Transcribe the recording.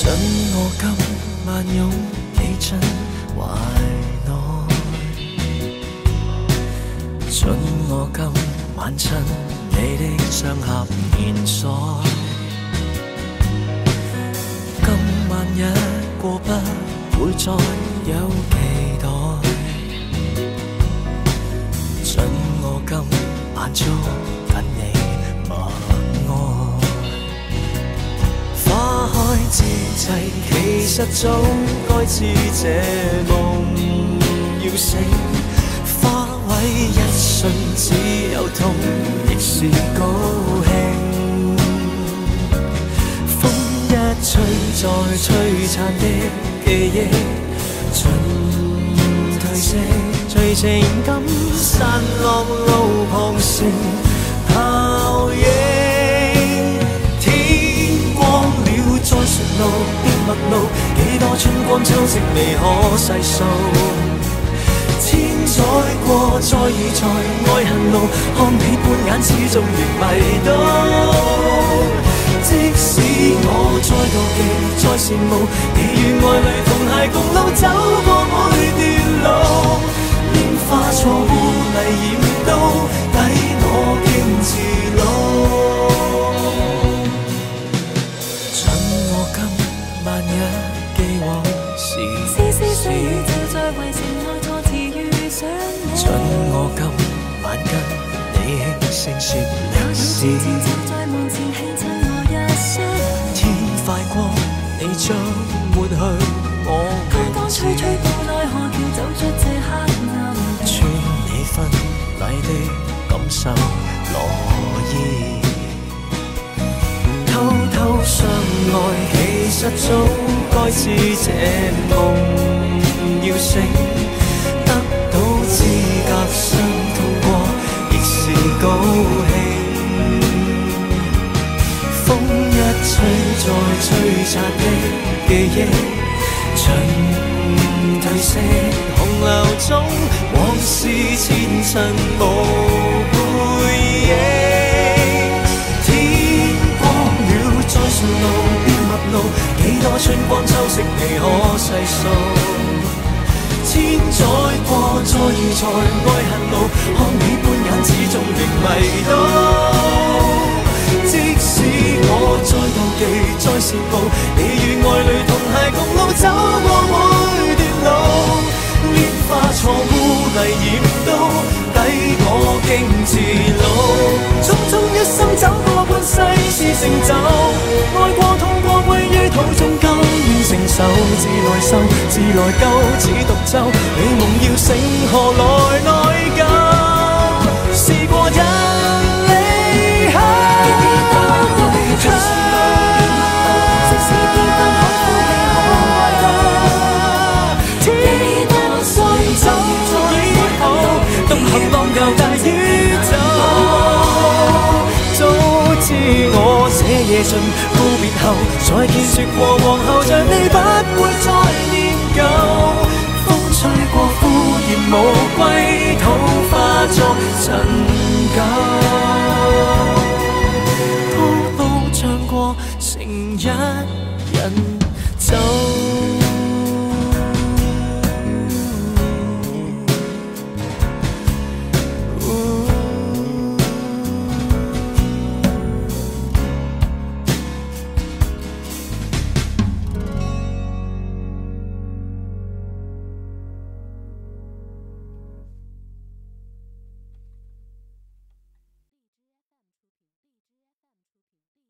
准我今晚拥你进怀内，准我今晚亲。你的双合链锁，今晚一过不会再有期待，准我今晚捉紧你勿爱。花开之际，其实早该知这梦要醒。一瞬只有痛，亦是高兴。风一吹，再璀璨的记忆尽褪色，随情感散落路旁成泡影。天光了，再说路的陌路，几多春光秋色未可细数。再过再遇在爱恨路，看你半眼始终仍迷倒。即使我再妒忌，再羡慕，你与爱侣同偕共老，走过每段路，炼化错污泥染都抵我坚持路。准我今晚一记往事，丝丝细雨照在围城。我今晚跟你轻声说，那是天快光，你将抹去我。吹吹风，奈何桥走出这黑暗，穿你婚礼的感受，罗衣偷偷相爱，其实早该知这梦要醒。高兴，风一吹，再吹散的记忆，尽褪色。洪流中，往事前尘无背影。天光了，再顺路变陌路，几多春光秋色你可细数。千载过，再遇在爱恨路，看你背。眼始终仍迷倒，即使我再妒忌，再羡慕，你与爱侣同偕共老走过每段路，拈化错污泥染到抵我荆自路。匆匆一生走过半世是成就，爱过痛过位于土中甘愿承受，自来受，自来救，只独奏。美梦要醒何来耐？夜尽，告别后，再见，说过往后，像你不会再念旧。风吹过枯叶，无归土，化作尘旧。滔滔唱过剩一人走。